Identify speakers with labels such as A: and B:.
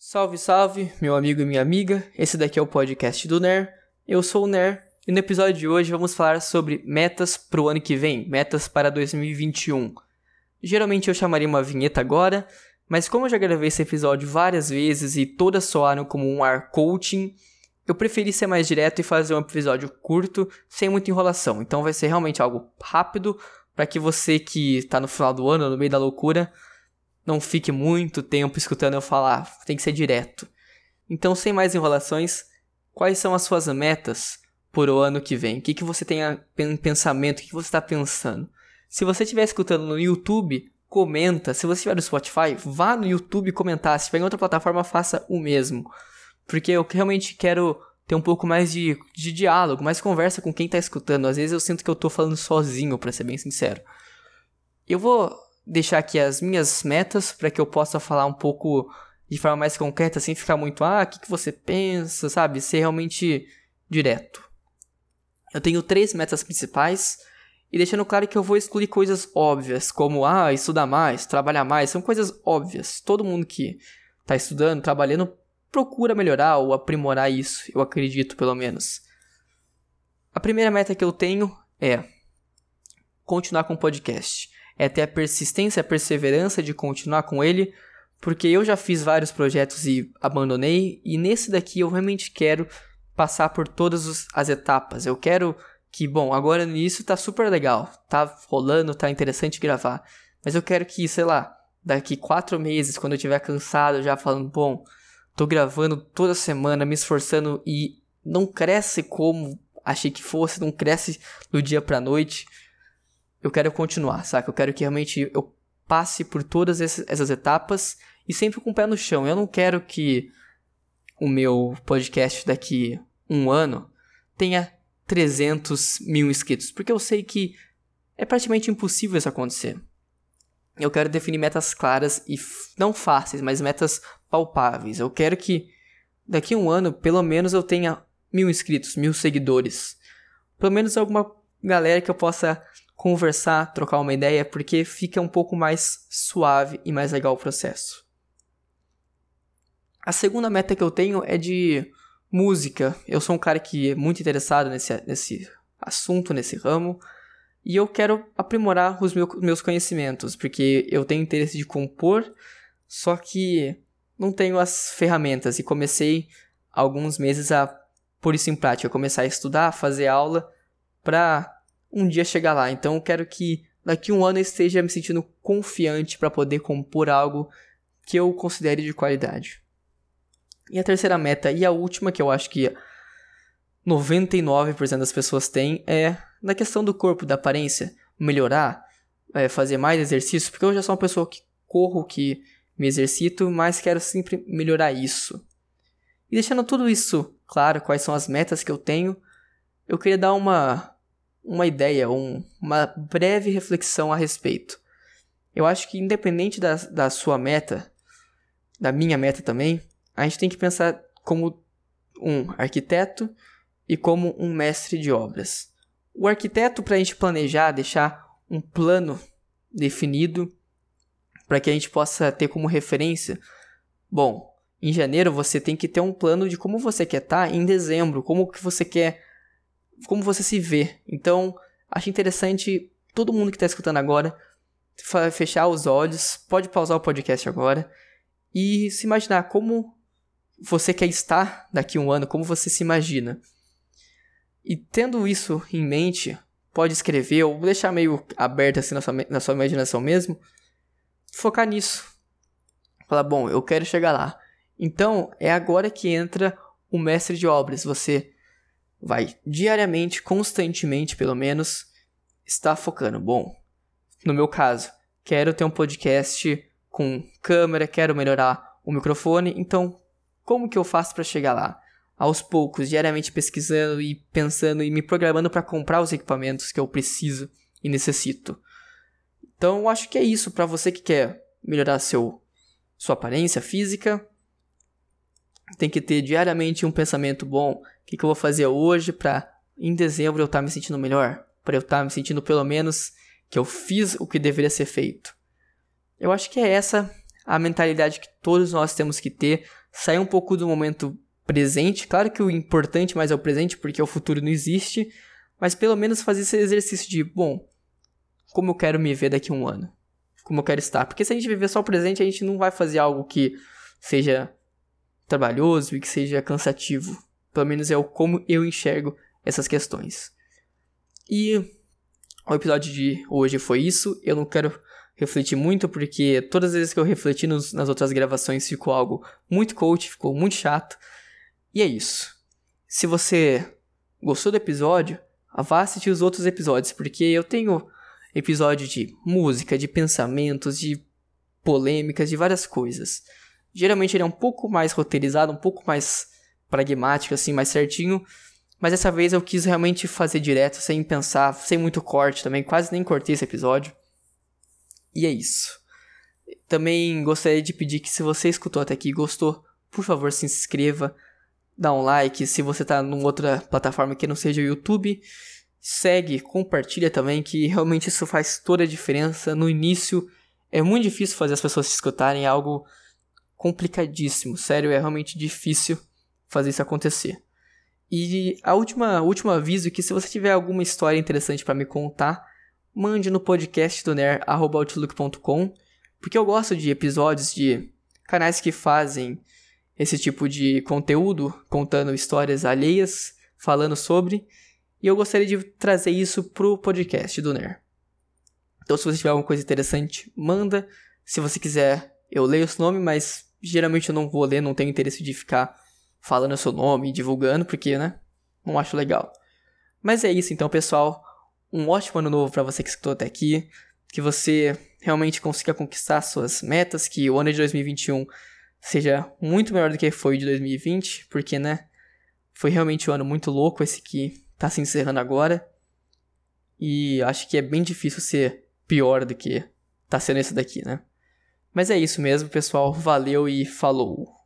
A: Salve, salve, meu amigo e minha amiga. Esse daqui é o podcast do NER. Eu sou o NER e no episódio de hoje vamos falar sobre metas para o ano que vem, metas para 2021. Geralmente eu chamaria uma vinheta agora, mas como eu já gravei esse episódio várias vezes e todas soaram como um ar coaching, eu preferi ser mais direto e fazer um episódio curto, sem muita enrolação. Então vai ser realmente algo rápido para que você que está no final do ano, no meio da loucura, não fique muito tempo escutando eu falar, tem que ser direto. Então, sem mais enrolações, quais são as suas metas por o ano que vem? O que, que você tem em pensamento? O que, que você está pensando? Se você estiver escutando no YouTube, comenta. Se você estiver no Spotify, vá no YouTube comentar. Se estiver em outra plataforma, faça o mesmo. Porque eu realmente quero ter um pouco mais de, de diálogo, mais conversa com quem está escutando. Às vezes eu sinto que eu estou falando sozinho, para ser bem sincero. Eu vou deixar aqui as minhas metas para que eu possa falar um pouco de forma mais concreta, sem ficar muito, ah, o que, que você pensa, sabe? Ser realmente direto. Eu tenho três metas principais e deixando claro que eu vou excluir coisas óbvias, como, ah, estudar mais, trabalhar mais, são coisas óbvias. Todo mundo que está estudando, trabalhando, procura melhorar ou aprimorar isso, eu acredito, pelo menos. A primeira meta que eu tenho é continuar com o podcast é ter a persistência, a perseverança de continuar com ele, porque eu já fiz vários projetos e abandonei, e nesse daqui eu realmente quero passar por todas as etapas. Eu quero que, bom, agora no início tá super legal, tá rolando, tá interessante gravar, mas eu quero que, sei lá, daqui quatro meses, quando eu estiver cansado, já falando, bom, tô gravando toda semana, me esforçando e não cresce como achei que fosse, não cresce do dia pra noite eu quero continuar, saca? Eu quero que realmente eu passe por todas essas etapas e sempre com o pé no chão. Eu não quero que o meu podcast daqui um ano tenha 300 mil inscritos, porque eu sei que é praticamente impossível isso acontecer. Eu quero definir metas claras e não fáceis, mas metas palpáveis. Eu quero que daqui a um ano, pelo menos, eu tenha mil inscritos, mil seguidores. Pelo menos alguma galera que eu possa conversar, trocar uma ideia, porque fica um pouco mais suave e mais legal o processo. A segunda meta que eu tenho é de música. Eu sou um cara que é muito interessado nesse, nesse assunto, nesse ramo, e eu quero aprimorar os meu, meus conhecimentos, porque eu tenho interesse de compor, só que não tenho as ferramentas e comecei alguns meses a pôr isso em prática, começar a estudar, fazer aula para um dia chegar lá. Então eu quero que daqui um ano eu esteja me sentindo confiante para poder compor algo que eu considere de qualidade. E a terceira meta, e a última que eu acho que 99% das pessoas têm, é na questão do corpo, da aparência, melhorar, é, fazer mais exercício, porque eu já sou uma pessoa que corro, que me exercito, mas quero sempre melhorar isso. E deixando tudo isso claro, quais são as metas que eu tenho, eu queria dar uma uma ideia, um, uma breve reflexão a respeito. Eu acho que, independente da, da sua meta, da minha meta também, a gente tem que pensar como um arquiteto e como um mestre de obras. O arquiteto, para a gente planejar, deixar um plano definido para que a gente possa ter como referência. Bom, em janeiro você tem que ter um plano de como você quer estar tá em dezembro, como que você quer como você se vê. Então, acho interessante todo mundo que está escutando agora fechar os olhos, pode pausar o podcast agora e se imaginar como você quer estar daqui a um ano, como você se imagina. E tendo isso em mente, pode escrever ou deixar meio aberto assim na sua, na sua imaginação mesmo, focar nisso. Falar, bom, eu quero chegar lá. Então, é agora que entra o mestre de obras. Você vai diariamente, constantemente pelo menos, estar focando. Bom, no meu caso, quero ter um podcast com câmera, quero melhorar o microfone, então como que eu faço para chegar lá? Aos poucos, diariamente pesquisando e pensando e me programando para comprar os equipamentos que eu preciso e necessito. Então, eu acho que é isso para você que quer melhorar seu sua aparência física. Tem que ter diariamente um pensamento bom que, que eu vou fazer hoje para em dezembro eu estar tá me sentindo melhor? Para eu estar tá me sentindo pelo menos que eu fiz o que deveria ser feito. Eu acho que é essa a mentalidade que todos nós temos que ter, sair um pouco do momento presente. Claro que o importante mais é o presente, porque o futuro não existe, mas pelo menos fazer esse exercício de, bom, como eu quero me ver daqui a um ano? Como eu quero estar? Porque se a gente viver só o presente, a gente não vai fazer algo que seja trabalhoso e que seja cansativo. Pelo menos é o como eu enxergo essas questões. E o episódio de hoje foi isso. Eu não quero refletir muito, porque todas as vezes que eu refleti nos, nas outras gravações ficou algo muito coach, ficou muito chato. E é isso. Se você gostou do episódio, vá assistir os outros episódios, porque eu tenho episódio de música, de pensamentos, de polêmicas, de várias coisas. Geralmente ele é um pouco mais roteirizado, um pouco mais pragmático, assim, mais certinho. Mas dessa vez eu quis realmente fazer direto, sem pensar, sem muito corte também. Quase nem cortei esse episódio. E é isso. Também gostaria de pedir que se você escutou até aqui e gostou, por favor se inscreva, dá um like. Se você está numa outra plataforma que não seja o YouTube, segue, compartilha também, que realmente isso faz toda a diferença. No início é muito difícil fazer as pessoas se escutarem, é algo complicadíssimo. Sério, é realmente difícil fazer isso acontecer. E a última, último aviso é que se você tiver alguma história interessante para me contar, mande no podcast do ner@outlook.com, porque eu gosto de episódios de canais que fazem esse tipo de conteúdo, contando histórias alheias, falando sobre, e eu gostaria de trazer isso pro podcast do Ner. Então, se você tiver alguma coisa interessante, manda. Se você quiser, eu leio o nome, mas geralmente eu não vou ler, não tenho interesse de ficar falando seu nome, divulgando, porque, né? Não acho legal. Mas é isso então, pessoal um ótimo ano novo para você que escutou até aqui, que você realmente consiga conquistar suas metas, que o ano de 2021 seja muito melhor do que foi de 2020, porque, né, foi realmente um ano muito louco esse que tá se encerrando agora. E acho que é bem difícil ser pior do que tá sendo esse daqui, né? Mas é isso mesmo, pessoal. Valeu e falou!